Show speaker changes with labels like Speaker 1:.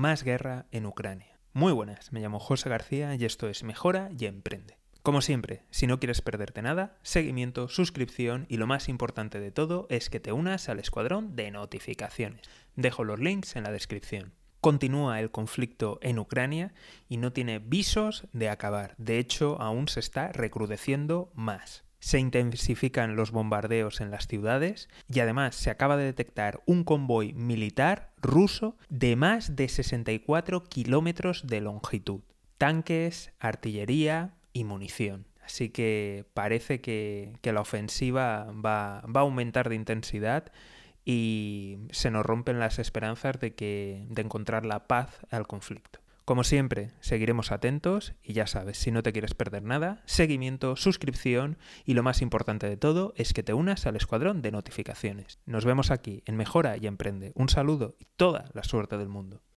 Speaker 1: más guerra en Ucrania. Muy buenas, me llamo José García y esto es Mejora y Emprende. Como siempre, si no quieres perderte nada, seguimiento, suscripción y lo más importante de todo es que te unas al escuadrón de notificaciones. Dejo los links en la descripción. Continúa el conflicto en Ucrania y no tiene visos de acabar. De hecho, aún se está recrudeciendo más se intensifican los bombardeos en las ciudades y además se acaba de detectar un convoy militar ruso de más de 64 kilómetros de longitud. Tanques, artillería y munición. Así que parece que, la ofensiva va, va, a aumentar de intensidad y se nos rompen las esperanzas de, que, de encontrar la paz al conflicto. Como siempre, seguiremos atentos y ya sabes, si no te quieres perder nada, seguimiento, suscripción y lo más importante de todo es que te unas al escuadrón de notificaciones. Nos vemos aquí en Mejora y Emprende. Un saludo y toda la suerte del mundo.